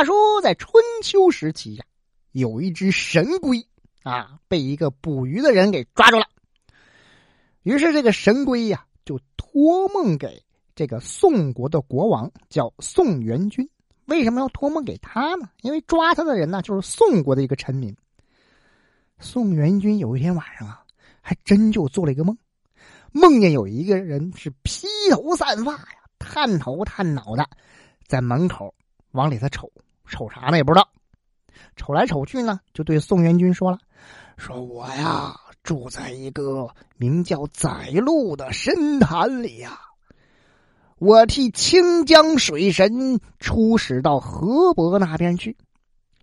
话说，在春秋时期呀，有一只神龟啊，被一个捕鱼的人给抓住了。于是这个神龟呀，就托梦给这个宋国的国王，叫宋元君。为什么要托梦给他呢？因为抓他的人呢，就是宋国的一个臣民。宋元君有一天晚上啊，还真就做了一个梦，梦见有一个人是披头散发呀，探头探脑的，在门口往里头瞅，瞅啥呢也不知道。瞅来瞅去呢，就对宋元君说了：“说我呀，住在一个名叫载路的深潭里呀。”我替清江水神出使到河伯那边去，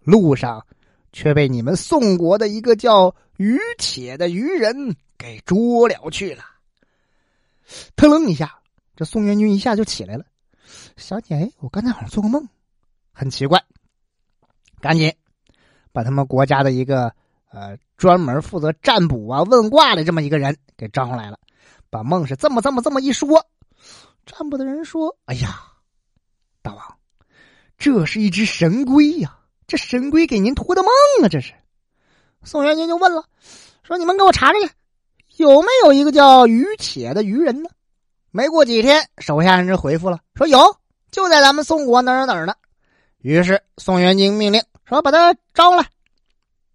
路上却被你们宋国的一个叫于且的渔人给捉了去了。他愣一下，这宋元军一下就起来了，想起哎，我刚才好像做个梦，很奇怪，赶紧把他们国家的一个呃专门负责占卜啊问卦的这么一个人给招上来了，把梦是这么这么这么一说。占卜的人说：“哎呀，大王，这是一只神龟呀！这神龟给您托的梦啊！这是。”宋元君就问了：“说你们给我查查去，有没有一个叫于且的愚人呢？”没过几天，手下人就回复了：“说有，就在咱们宋国哪儿哪儿呢。”于是宋元君命令说：“把他招来。”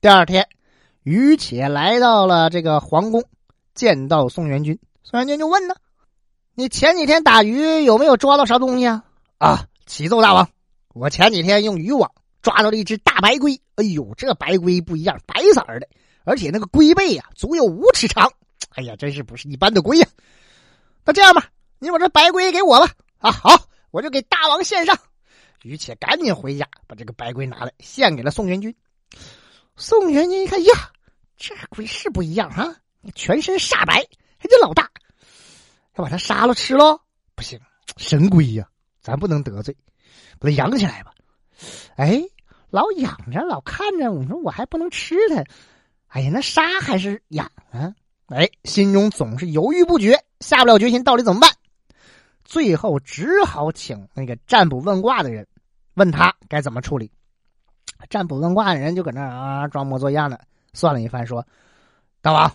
第二天，于且来到了这个皇宫，见到宋元君，宋元君就问呢。你前几天打鱼有没有抓到啥东西啊？啊，启奏大王，我前几天用渔网抓到了一只大白龟。哎呦，这白龟不一样，白色的，而且那个龟背呀足有五尺长。哎呀，真是不是一般的龟呀！那这样吧，你把这白龟给我吧。啊，好，我就给大王献上。于且赶紧回家把这个白龟拿来献给了宋元军。宋元军一看呀，这龟是不一样啊，全身煞白，还这老大。要把它杀了吃喽？不行，神龟呀，咱不能得罪，把它养起来吧。哎，老养着，老看着，我说我还不能吃它。哎呀，那杀还是养啊？哎，心中总是犹豫不决，下不了决心，到底怎么办？最后只好请那个占卜问卦的人，问他该怎么处理。占卜问卦的人就搁那啊装模作样的算了一番，说：“大王，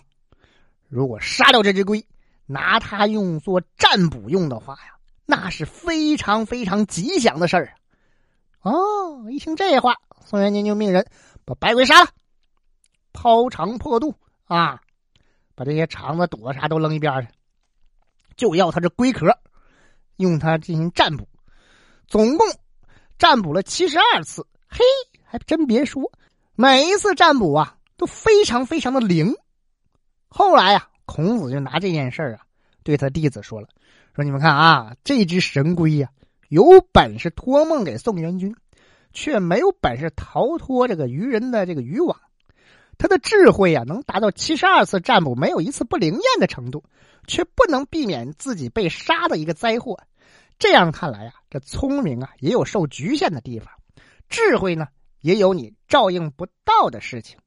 如果杀掉这只龟。”拿它用作占卜用的话呀，那是非常非常吉祥的事儿哦，一听这话，宋元君就命人把白龟杀了，剖肠破肚啊，把这些肠子、肚子啥都扔一边去，就要他这龟壳，用它进行占卜。总共占卜了七十二次，嘿，还真别说，每一次占卜啊都非常非常的灵。后来呀。孔子就拿这件事啊，对他弟子说了：“说你们看啊，这只神龟呀，有本事托梦给宋元君，却没有本事逃脱这个渔人的这个渔网。他的智慧啊，能达到七十二次占卜没有一次不灵验的程度，却不能避免自己被杀的一个灾祸。这样看来啊，这聪明啊，也有受局限的地方；智慧呢，也有你照应不到的事情。”